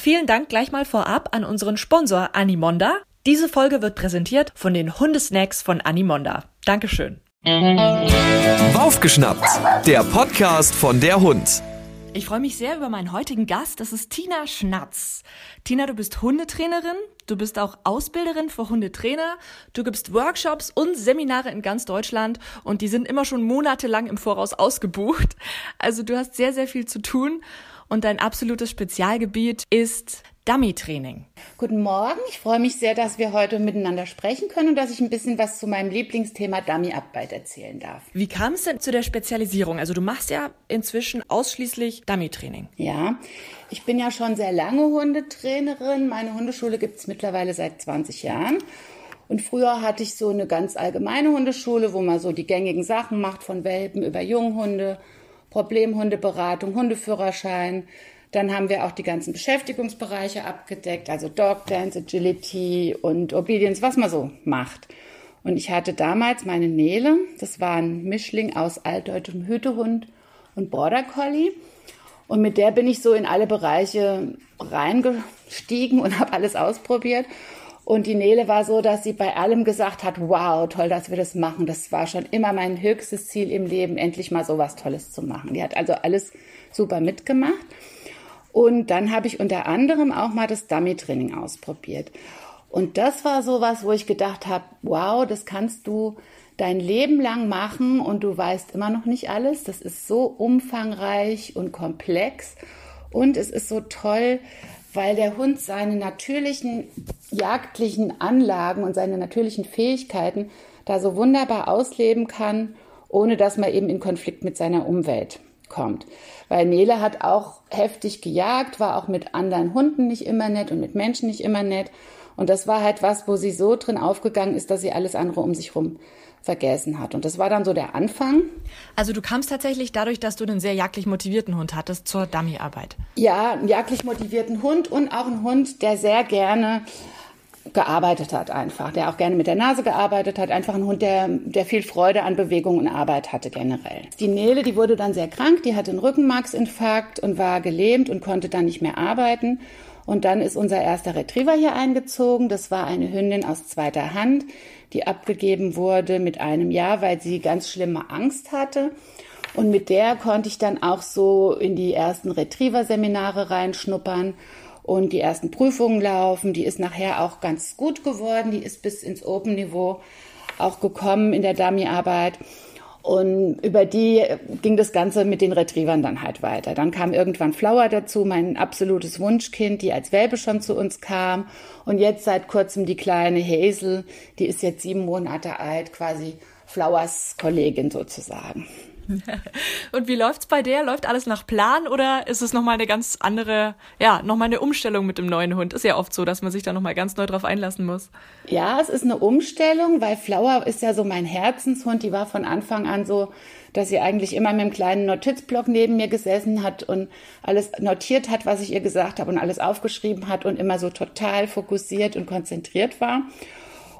Vielen Dank gleich mal vorab an unseren Sponsor Animonda. Diese Folge wird präsentiert von den Hundesnacks von Animonda. Dankeschön. Aufgeschnappt, der Podcast von der Hund. Ich freue mich sehr über meinen heutigen Gast. Das ist Tina Schnatz. Tina, du bist Hundetrainerin. Du bist auch Ausbilderin für Hundetrainer. Du gibst Workshops und Seminare in ganz Deutschland und die sind immer schon monatelang im Voraus ausgebucht. Also du hast sehr, sehr viel zu tun und dein absolutes Spezialgebiet ist Dummy-Training. Guten Morgen, ich freue mich sehr, dass wir heute miteinander sprechen können und dass ich ein bisschen was zu meinem Lieblingsthema Dummy-Arbeit erzählen darf. Wie kam es denn zu der Spezialisierung? Also du machst ja inzwischen ausschließlich Dummy-Training. Ja, ich bin ja schon sehr lange Hundetrainerin. Meine Hundeschule gibt es mittlerweile seit 20 Jahren. Und früher hatte ich so eine ganz allgemeine Hundeschule, wo man so die gängigen Sachen macht, von Welpen über Junghunde, Problemhundeberatung, Hundeführerschein. Dann haben wir auch die ganzen Beschäftigungsbereiche abgedeckt, also Dog Dance, Agility und Obedience, was man so macht. Und ich hatte damals meine Nele, das war ein Mischling aus altdeutschem Hütehund und Border Collie. Und mit der bin ich so in alle Bereiche reingestiegen und habe alles ausprobiert. Und die Nele war so, dass sie bei allem gesagt hat, wow, toll, dass wir das machen. Das war schon immer mein höchstes Ziel im Leben, endlich mal so was Tolles zu machen. Die hat also alles super mitgemacht. Und dann habe ich unter anderem auch mal das Dummy-Training ausprobiert. Und das war so was, wo ich gedacht habe, wow, das kannst du dein Leben lang machen und du weißt immer noch nicht alles. Das ist so umfangreich und komplex. Und es ist so toll, weil der Hund seine natürlichen jagdlichen Anlagen und seine natürlichen Fähigkeiten da so wunderbar ausleben kann, ohne dass man eben in Konflikt mit seiner Umwelt kommt. Weil Nele hat auch heftig gejagt, war auch mit anderen Hunden nicht immer nett und mit Menschen nicht immer nett. Und das war halt was, wo sie so drin aufgegangen ist, dass sie alles andere um sich rum vergessen hat. Und das war dann so der Anfang. Also du kamst tatsächlich dadurch, dass du einen sehr jagdlich motivierten Hund hattest zur Dummyarbeit. Ja, einen jagdlich motivierten Hund und auch einen Hund, der sehr gerne gearbeitet hat einfach, der auch gerne mit der Nase gearbeitet hat, einfach ein Hund, der, der viel Freude an Bewegung und Arbeit hatte generell. Die Nele, die wurde dann sehr krank, die hatte einen Rückenmarksinfarkt und war gelähmt und konnte dann nicht mehr arbeiten. Und dann ist unser erster Retriever hier eingezogen. Das war eine Hündin aus zweiter Hand, die abgegeben wurde mit einem Jahr, weil sie ganz schlimme Angst hatte. Und mit der konnte ich dann auch so in die ersten Retriever-Seminare reinschnuppern und die ersten Prüfungen laufen. Die ist nachher auch ganz gut geworden. Die ist bis ins Open-Niveau auch gekommen in der Dummy-Arbeit. Und über die ging das Ganze mit den Retrievern dann halt weiter. Dann kam irgendwann Flower dazu, mein absolutes Wunschkind, die als Welpe schon zu uns kam. Und jetzt seit kurzem die kleine Hazel, die ist jetzt sieben Monate alt, quasi Flowers Kollegin sozusagen. Und wie läuft's bei der? Läuft alles nach Plan oder ist es nochmal eine ganz andere, ja, nochmal eine Umstellung mit dem neuen Hund? Ist ja oft so, dass man sich da nochmal ganz neu drauf einlassen muss. Ja, es ist eine Umstellung, weil Flower ist ja so mein Herzenshund. Die war von Anfang an so, dass sie eigentlich immer mit einem kleinen Notizblock neben mir gesessen hat und alles notiert hat, was ich ihr gesagt habe und alles aufgeschrieben hat und immer so total fokussiert und konzentriert war.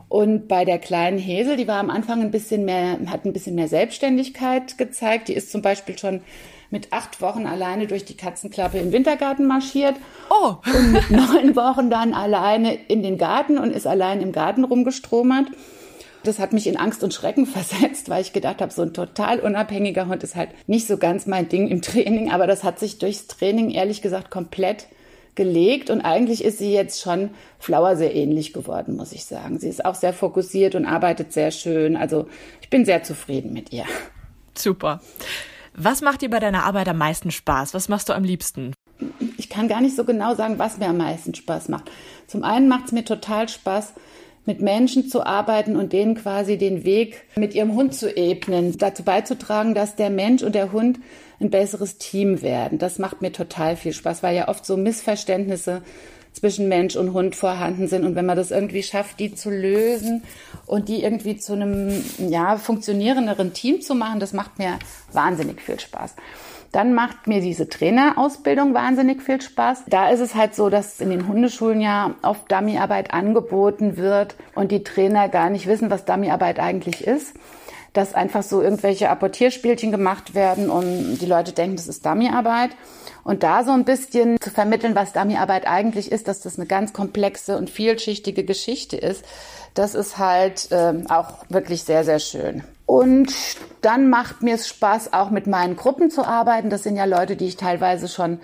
Und bei der kleinen Hesel, die war am Anfang ein bisschen mehr, hat ein bisschen mehr Selbstständigkeit gezeigt. Die ist zum Beispiel schon mit acht Wochen alleine durch die Katzenklappe im Wintergarten marschiert. Oh! Und mit neun Wochen dann alleine in den Garten und ist allein im Garten rumgestromert. Das hat mich in Angst und Schrecken versetzt, weil ich gedacht habe, so ein total unabhängiger Hund ist halt nicht so ganz mein Ding im Training. Aber das hat sich durchs Training ehrlich gesagt komplett gelegt und eigentlich ist sie jetzt schon Flower sehr ähnlich geworden, muss ich sagen. Sie ist auch sehr fokussiert und arbeitet sehr schön. Also ich bin sehr zufrieden mit ihr. Super. Was macht dir bei deiner Arbeit am meisten Spaß? Was machst du am liebsten? Ich kann gar nicht so genau sagen, was mir am meisten Spaß macht. Zum einen macht es mir total Spaß, mit Menschen zu arbeiten und denen quasi den Weg mit ihrem Hund zu ebnen, dazu beizutragen, dass der Mensch und der Hund ein besseres Team werden. Das macht mir total viel Spaß, weil ja oft so Missverständnisse zwischen Mensch und Hund vorhanden sind. Und wenn man das irgendwie schafft, die zu lösen und die irgendwie zu einem ja, funktionierenderen Team zu machen, das macht mir wahnsinnig viel Spaß. Dann macht mir diese Trainerausbildung wahnsinnig viel Spaß. Da ist es halt so, dass in den Hundeschulen ja oft Dummyarbeit angeboten wird und die Trainer gar nicht wissen, was Dummyarbeit eigentlich ist. Dass einfach so irgendwelche Apportierspielchen gemacht werden und die Leute denken, das ist Dummyarbeit. Und da so ein bisschen zu vermitteln, was Dummyarbeit eigentlich ist, dass das eine ganz komplexe und vielschichtige Geschichte ist, das ist halt äh, auch wirklich sehr, sehr schön. Und dann macht mir es Spaß, auch mit meinen Gruppen zu arbeiten. Das sind ja Leute, die ich teilweise schon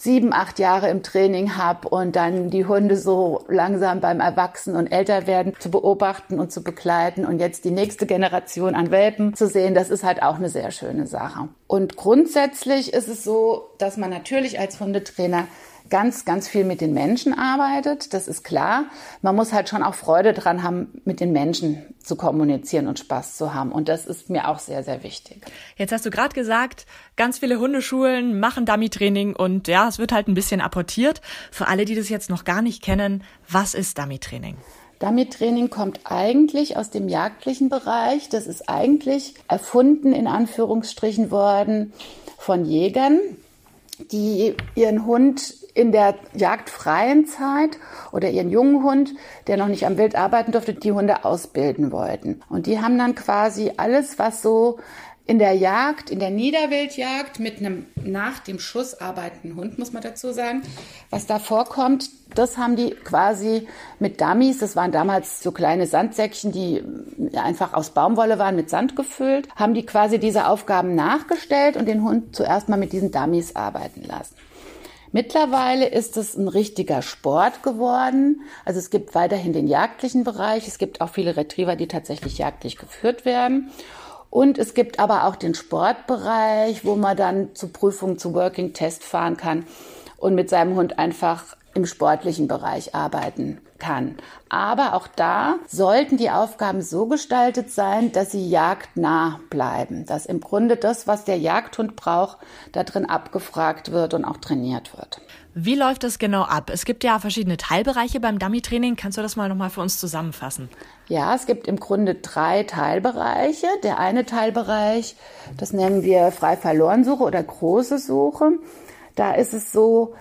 sieben, acht Jahre im Training habe und dann die Hunde so langsam beim Erwachsen und Älterwerden zu beobachten und zu begleiten und jetzt die nächste Generation an Welpen zu sehen, das ist halt auch eine sehr schöne Sache. Und grundsätzlich ist es so, dass man natürlich als Hundetrainer ganz, ganz viel mit den Menschen arbeitet, das ist klar. Man muss halt schon auch Freude dran haben, mit den Menschen zu kommunizieren und Spaß zu haben. Und das ist mir auch sehr, sehr wichtig. Jetzt hast du gerade gesagt, ganz viele Hundeschulen machen Dummy-Training und ja, es wird halt ein bisschen apportiert. Für alle, die das jetzt noch gar nicht kennen, was ist Dummy-Training? Dummy-Training kommt eigentlich aus dem jagdlichen Bereich. Das ist eigentlich erfunden, in Anführungsstrichen worden, von Jägern, die ihren Hund in der jagdfreien Zeit oder ihren jungen Hund, der noch nicht am Wild arbeiten durfte, die Hunde ausbilden wollten. Und die haben dann quasi alles, was so in der Jagd, in der Niederwildjagd mit einem nach dem Schuss arbeitenden Hund, muss man dazu sagen, was da vorkommt, das haben die quasi mit Dummies, das waren damals so kleine Sandsäckchen, die einfach aus Baumwolle waren, mit Sand gefüllt, haben die quasi diese Aufgaben nachgestellt und den Hund zuerst mal mit diesen Dummies arbeiten lassen. Mittlerweile ist es ein richtiger Sport geworden. Also es gibt weiterhin den jagdlichen Bereich. Es gibt auch viele Retriever, die tatsächlich jagdlich geführt werden. Und es gibt aber auch den Sportbereich, wo man dann zu Prüfungen, zu Working Test fahren kann und mit seinem Hund einfach im sportlichen Bereich arbeiten kann. Aber auch da sollten die Aufgaben so gestaltet sein, dass sie jagdnah bleiben, dass im Grunde das, was der Jagdhund braucht, da drin abgefragt wird und auch trainiert wird. Wie läuft das genau ab? Es gibt ja verschiedene Teilbereiche beim Dummy-Training. Kannst du das mal nochmal für uns zusammenfassen? Ja, es gibt im Grunde drei Teilbereiche. Der eine Teilbereich, das nennen wir frei verloren Suche oder große Suche. Da ist es so,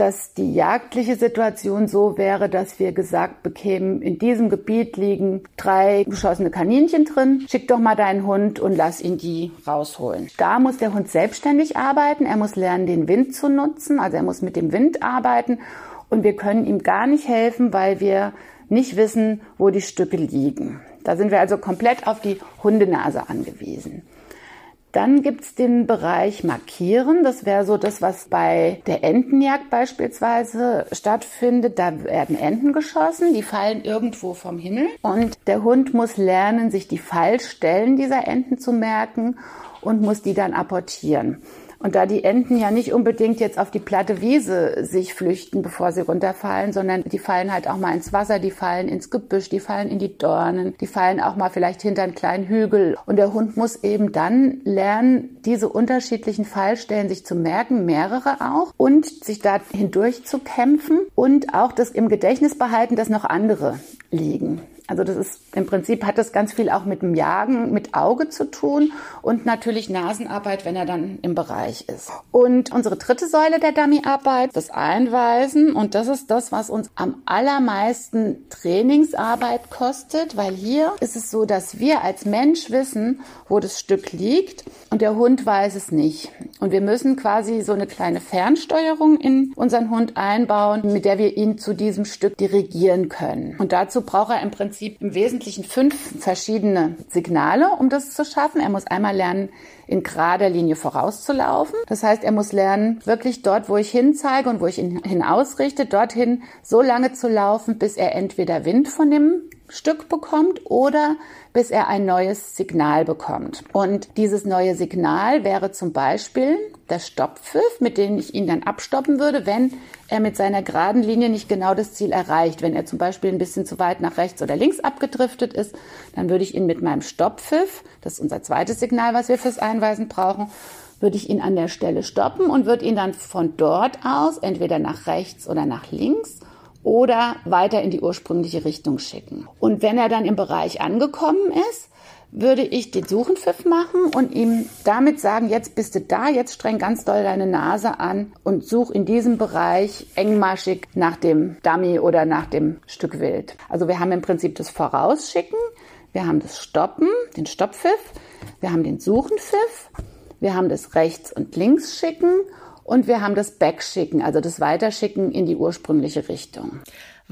dass die jagdliche Situation so wäre, dass wir gesagt bekämen, in diesem Gebiet liegen drei geschossene Kaninchen drin, schick doch mal deinen Hund und lass ihn die rausholen. Da muss der Hund selbstständig arbeiten, er muss lernen, den Wind zu nutzen, also er muss mit dem Wind arbeiten und wir können ihm gar nicht helfen, weil wir nicht wissen, wo die Stücke liegen. Da sind wir also komplett auf die Hundenase angewiesen. Dann gibt's den Bereich Markieren. Das wäre so das, was bei der Entenjagd beispielsweise stattfindet. Da werden Enten geschossen, die fallen irgendwo vom Himmel. Und der Hund muss lernen, sich die Fallstellen dieser Enten zu merken und muss die dann apportieren. Und da die Enten ja nicht unbedingt jetzt auf die platte Wiese sich flüchten, bevor sie runterfallen, sondern die fallen halt auch mal ins Wasser, die fallen ins Gebüsch, die fallen in die Dornen, die fallen auch mal vielleicht hinter einen kleinen Hügel. Und der Hund muss eben dann lernen, diese unterschiedlichen Fallstellen sich zu merken, mehrere auch, und sich da hindurch zu kämpfen und auch das im Gedächtnis behalten, dass noch andere liegen. Also das ist im Prinzip hat das ganz viel auch mit dem Jagen, mit Auge zu tun und natürlich Nasenarbeit, wenn er dann im Bereich ist. Und unsere dritte Säule der Dummyarbeit, das Einweisen und das ist das, was uns am allermeisten Trainingsarbeit kostet, weil hier ist es so, dass wir als Mensch wissen, wo das Stück liegt und der Hund weiß es nicht. Und wir müssen quasi so eine kleine Fernsteuerung in unseren Hund einbauen, mit der wir ihn zu diesem Stück dirigieren können. Und dazu braucht er im Prinzip Prinzip im Wesentlichen fünf verschiedene Signale, um das zu schaffen. Er muss einmal lernen, in gerader Linie vorauszulaufen. Das heißt, er muss lernen, wirklich dort, wo ich hinzeige und wo ich ihn hinausrichte, dorthin so lange zu laufen, bis er entweder Wind von dem Stück bekommt oder bis er ein neues Signal bekommt. Und dieses neue Signal wäre zum Beispiel der Stopppfiff, mit dem ich ihn dann abstoppen würde, wenn er mit seiner geraden Linie nicht genau das Ziel erreicht. Wenn er zum Beispiel ein bisschen zu weit nach rechts oder links abgedriftet ist, dann würde ich ihn mit meinem Stopppfiff, das ist unser zweites Signal, was wir fürs Einweisen brauchen, würde ich ihn an der Stelle stoppen und würde ihn dann von dort aus entweder nach rechts oder nach links oder weiter in die ursprüngliche Richtung schicken. Und wenn er dann im Bereich angekommen ist, würde ich den Suchenpfiff machen und ihm damit sagen, jetzt bist du da, jetzt streng ganz doll deine Nase an und such in diesem Bereich engmaschig nach dem Dummy oder nach dem Stück Wild. Also wir haben im Prinzip das Vorausschicken, Wir haben das Stoppen, den Stopppfiff, wir haben den Suchenpfiff, wir haben das Rechts- und Linksschicken und wir haben das Backschicken, also das Weiterschicken in die ursprüngliche Richtung.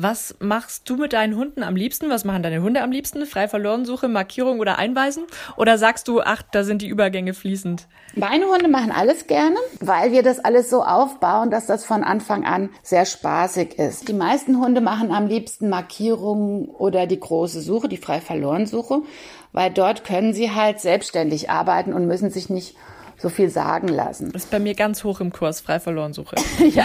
Was machst du mit deinen Hunden am liebsten? Was machen deine Hunde am liebsten? Frei Verlorensuche, Markierung oder Einweisen? Oder sagst du, ach, da sind die Übergänge fließend? Meine Hunde machen alles gerne, weil wir das alles so aufbauen, dass das von Anfang an sehr spaßig ist. Die meisten Hunde machen am liebsten Markierungen oder die große Suche, die Frei Verlorensuche, weil dort können sie halt selbstständig arbeiten und müssen sich nicht so viel sagen lassen. Das ist bei mir ganz hoch im Kurs, frei verloren Suche. ja.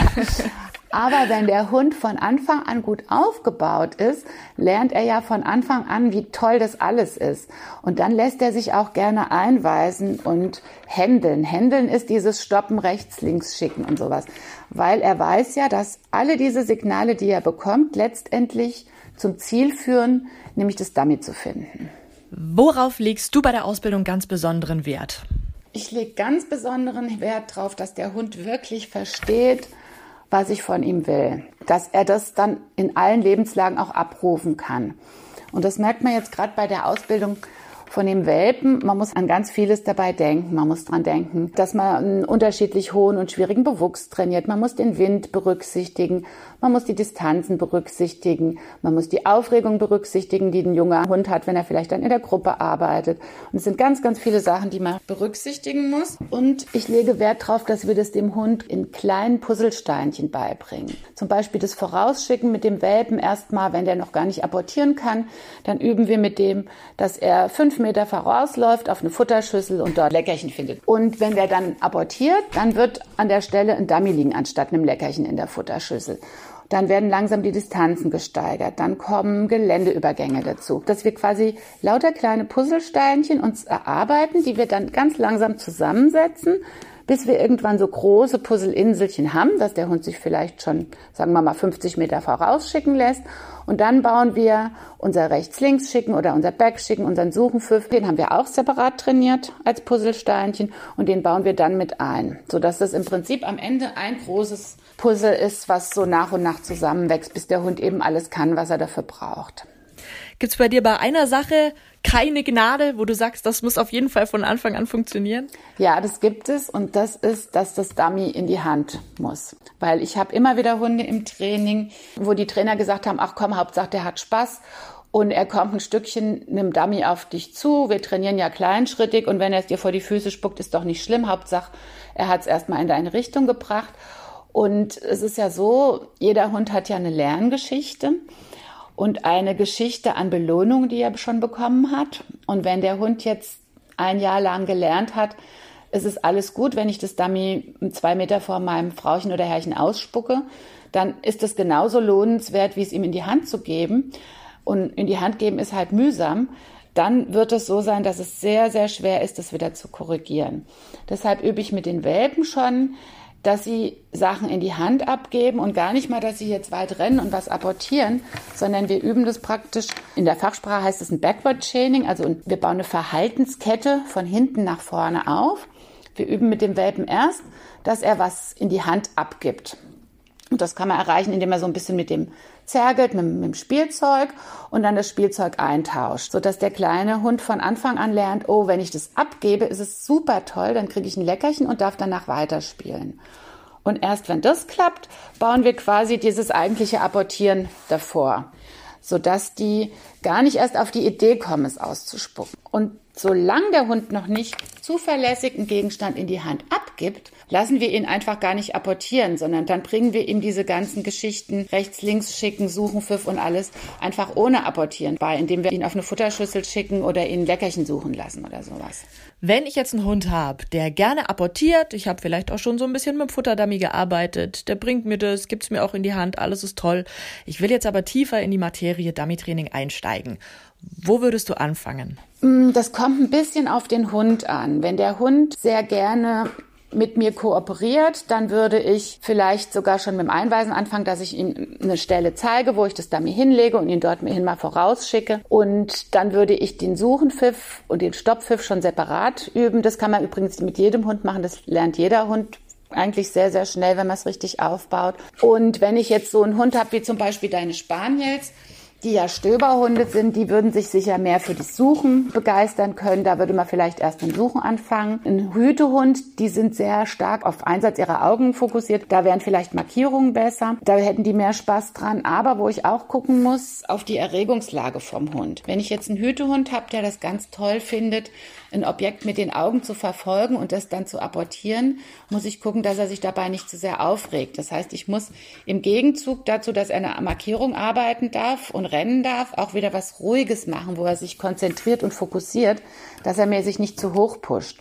Aber wenn der Hund von Anfang an gut aufgebaut ist, lernt er ja von Anfang an, wie toll das alles ist. Und dann lässt er sich auch gerne einweisen und händeln. Händeln ist dieses Stoppen, rechts, links schicken und sowas. Weil er weiß ja, dass alle diese Signale, die er bekommt, letztendlich zum Ziel führen, nämlich das Dummy zu finden. Worauf legst du bei der Ausbildung ganz besonderen Wert? Ich lege ganz besonderen Wert darauf, dass der Hund wirklich versteht, was ich von ihm will. Dass er das dann in allen Lebenslagen auch abrufen kann. Und das merkt man jetzt gerade bei der Ausbildung von dem Welpen, man muss an ganz vieles dabei denken. Man muss dran denken, dass man einen unterschiedlich hohen und schwierigen Bewuchs trainiert. Man muss den Wind berücksichtigen. Man muss die Distanzen berücksichtigen. Man muss die Aufregung berücksichtigen, die ein junger Hund hat, wenn er vielleicht dann in der Gruppe arbeitet. Und es sind ganz, ganz viele Sachen, die man berücksichtigen muss. Und ich lege Wert darauf, dass wir das dem Hund in kleinen Puzzlesteinchen beibringen. Zum Beispiel das Vorausschicken mit dem Welpen erstmal, wenn der noch gar nicht apportieren kann. Dann üben wir mit dem, dass er fünf Meter vorausläuft auf eine Futterschüssel und dort Leckerchen findet. Und wenn der dann abortiert, dann wird an der Stelle ein Dummy liegen anstatt einem Leckerchen in der Futterschüssel. Dann werden langsam die Distanzen gesteigert. Dann kommen Geländeübergänge dazu. Dass wir quasi lauter kleine Puzzlesteinchen uns erarbeiten, die wir dann ganz langsam zusammensetzen, bis wir irgendwann so große Puzzleinselchen haben, dass der Hund sich vielleicht schon, sagen wir mal, 50 Meter vorausschicken lässt. Und dann bauen wir unser Rechts-Links-Schicken oder unser Back-Schicken, unseren Suchenpfiff. Den haben wir auch separat trainiert als Puzzlesteinchen und den bauen wir dann mit ein, sodass das im Prinzip am Ende ein großes Puzzle ist, was so nach und nach zusammenwächst, bis der Hund eben alles kann, was er dafür braucht. Gibt's bei dir bei einer Sache keine Gnade, wo du sagst, das muss auf jeden Fall von Anfang an funktionieren? Ja, das gibt es und das ist, dass das Dummy in die Hand muss. Weil ich habe immer wieder Hunde im Training, wo die Trainer gesagt haben, ach komm, Hauptsache der hat Spaß und er kommt ein Stückchen einem Dummy auf dich zu. Wir trainieren ja kleinschrittig und wenn er es dir vor die Füße spuckt, ist doch nicht schlimm. Hauptsache, er hat es erstmal in deine Richtung gebracht. Und es ist ja so, jeder Hund hat ja eine Lerngeschichte und eine Geschichte an Belohnung, die er schon bekommen hat. Und wenn der Hund jetzt ein Jahr lang gelernt hat, es ist alles gut, wenn ich das Dummy zwei Meter vor meinem Frauchen oder Herrchen ausspucke, dann ist es genauso lohnenswert, wie es ihm in die Hand zu geben. Und in die Hand geben ist halt mühsam. Dann wird es so sein, dass es sehr, sehr schwer ist, das wieder zu korrigieren. Deshalb übe ich mit den Welpen schon, dass sie Sachen in die Hand abgeben und gar nicht mal, dass sie jetzt weit rennen und was apportieren, sondern wir üben das praktisch. In der Fachsprache heißt es ein Backward Chaining, also wir bauen eine Verhaltenskette von hinten nach vorne auf. Wir üben mit dem Welpen erst, dass er was in die Hand abgibt. Und das kann man erreichen, indem er so ein bisschen mit dem zergelt, mit, mit dem Spielzeug und dann das Spielzeug eintauscht, sodass der kleine Hund von Anfang an lernt, oh, wenn ich das abgebe, ist es super toll, dann kriege ich ein Leckerchen und darf danach weiterspielen. Und erst wenn das klappt, bauen wir quasi dieses eigentliche Apportieren davor, sodass die gar nicht erst auf die Idee kommen, es auszuspucken. Und solange der Hund noch nicht zuverlässig einen Gegenstand in die Hand abgibt, lassen wir ihn einfach gar nicht apportieren, sondern dann bringen wir ihm diese ganzen Geschichten rechts, links schicken, suchen, Pfiff und alles einfach ohne apportieren bei, indem wir ihn auf eine Futterschüssel schicken oder ihn Leckerchen suchen lassen oder sowas. Wenn ich jetzt einen Hund habe, der gerne apportiert, ich habe vielleicht auch schon so ein bisschen mit dem Futterdummy gearbeitet, der bringt mir das, gibt's mir auch in die Hand, alles ist toll. Ich will jetzt aber tiefer in die Materie Dummy-Training einsteigen. Wo würdest du anfangen? Mm, das kommt ein bisschen auf den Hund an. Wenn der Hund sehr gerne mit mir kooperiert, dann würde ich vielleicht sogar schon mit dem Einweisen anfangen, dass ich ihm eine Stelle zeige, wo ich das Dummy hinlege und ihn dort mir hin mal vorausschicke. Und dann würde ich den Suchenpfiff und den Stopppfiff schon separat üben. Das kann man übrigens mit jedem Hund machen. Das lernt jeder Hund eigentlich sehr, sehr schnell, wenn man es richtig aufbaut. Und wenn ich jetzt so einen Hund habe, wie zum Beispiel deine Spaniels, die ja Stöberhunde sind, die würden sich sicher mehr für das Suchen begeistern können. Da würde man vielleicht erst mit Suchen anfangen. Ein Hütehund, die sind sehr stark auf Einsatz ihrer Augen fokussiert. Da wären vielleicht Markierungen besser. Da hätten die mehr Spaß dran. Aber wo ich auch gucken muss, auf die Erregungslage vom Hund. Wenn ich jetzt einen Hütehund habe, der das ganz toll findet, ein Objekt mit den Augen zu verfolgen und das dann zu apportieren, muss ich gucken, dass er sich dabei nicht zu sehr aufregt. Das heißt, ich muss im Gegenzug dazu, dass er eine Markierung arbeiten darf und rennen darf, auch wieder was Ruhiges machen, wo er sich konzentriert und fokussiert, dass er mir sich nicht zu hoch pusht.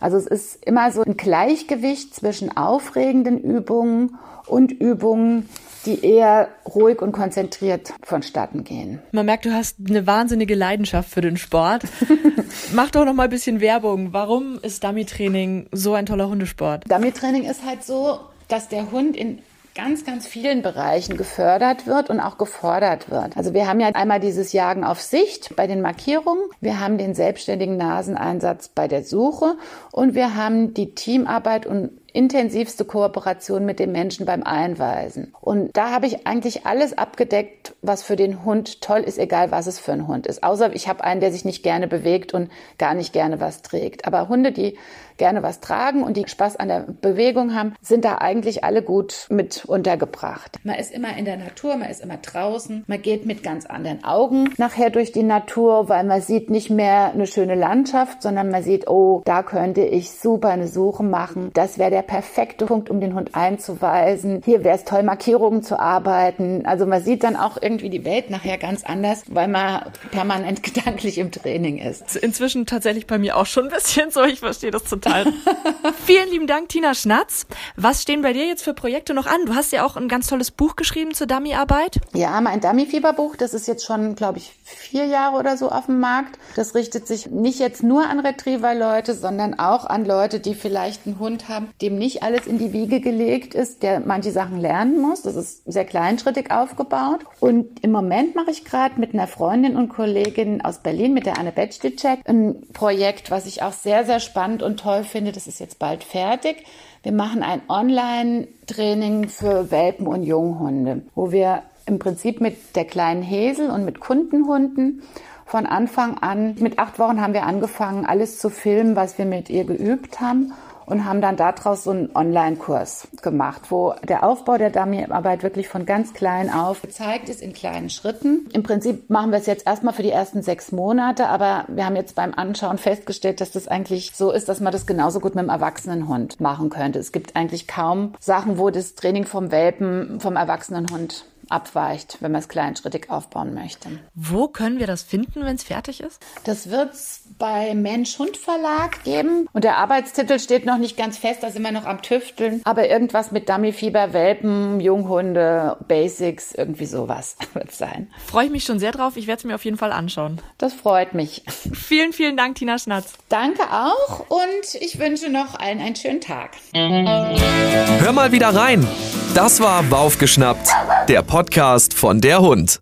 Also es ist immer so ein Gleichgewicht zwischen aufregenden Übungen und Übungen, die eher ruhig und konzentriert vonstatten gehen. Man merkt, du hast eine wahnsinnige Leidenschaft für den Sport. Mach doch noch mal ein bisschen Werbung. Warum ist Dummy-Training so ein toller Hundesport? Dummy-Training ist halt so, dass der Hund in ganz, ganz vielen Bereichen gefördert wird und auch gefordert wird. Also wir haben ja einmal dieses Jagen auf Sicht bei den Markierungen, wir haben den selbstständigen Naseneinsatz bei der Suche und wir haben die Teamarbeit und intensivste Kooperation mit dem Menschen beim Einweisen. Und da habe ich eigentlich alles abgedeckt, was für den Hund toll ist, egal was es für ein Hund ist. Außer ich habe einen, der sich nicht gerne bewegt und gar nicht gerne was trägt. Aber Hunde, die gerne was tragen und die Spaß an der Bewegung haben, sind da eigentlich alle gut mit untergebracht. Man ist immer in der Natur, man ist immer draußen, man geht mit ganz anderen Augen nachher durch die Natur, weil man sieht nicht mehr eine schöne Landschaft, sondern man sieht, oh, da könnte ich super eine Suche machen. Das wäre der perfekte Punkt, um den Hund einzuweisen. Hier wäre es toll, Markierungen zu arbeiten. Also man sieht dann auch irgendwie die Welt nachher ganz anders, weil man permanent gedanklich im Training ist. Inzwischen tatsächlich bei mir auch schon ein bisschen so. Ich verstehe das total total. Vielen lieben Dank, Tina Schnatz. Was stehen bei dir jetzt für Projekte noch an? Du hast ja auch ein ganz tolles Buch geschrieben zur Dummy-Arbeit. Ja, mein Dummy-Fieberbuch, das ist jetzt schon, glaube ich, vier Jahre oder so auf dem Markt. Das richtet sich nicht jetzt nur an Retriever-Leute, sondern auch an Leute, die vielleicht einen Hund haben, dem nicht alles in die Wiege gelegt ist, der manche Sachen lernen muss. Das ist sehr kleinschrittig aufgebaut. Und im Moment mache ich gerade mit einer Freundin und Kollegin aus Berlin, mit der Anne Betschdicek, ein Projekt, was ich auch sehr, sehr spannend und toll finde, das ist jetzt bald fertig. Wir machen ein Online-Training für Welpen und Junghunde, wo wir im Prinzip mit der kleinen Häsel und mit Kundenhunden von Anfang an, mit acht Wochen haben wir angefangen, alles zu filmen, was wir mit ihr geübt haben und haben dann daraus so einen Online-Kurs gemacht, wo der Aufbau der Dummyarbeit wirklich von ganz klein auf gezeigt ist in kleinen Schritten. Im Prinzip machen wir es jetzt erstmal für die ersten sechs Monate, aber wir haben jetzt beim Anschauen festgestellt, dass das eigentlich so ist, dass man das genauso gut mit einem erwachsenen Hund machen könnte. Es gibt eigentlich kaum Sachen, wo das Training vom Welpen vom erwachsenen Hund abweicht, wenn man es kleinschrittig aufbauen möchte. Wo können wir das finden, wenn es fertig ist? Das wird es bei Mensch-Hund-Verlag geben. Und der Arbeitstitel steht noch nicht ganz fest, da sind wir noch am Tüfteln. Aber irgendwas mit Dummyfieber, Welpen, Junghunde, Basics, irgendwie sowas wird es sein. Freue ich mich schon sehr drauf. Ich werde es mir auf jeden Fall anschauen. Das freut mich. Vielen, vielen Dank, Tina Schnatz. Danke auch und ich wünsche noch allen einen schönen Tag. Hör mal wieder rein. Das war Baufgeschnappt, der Podcast von der Hund.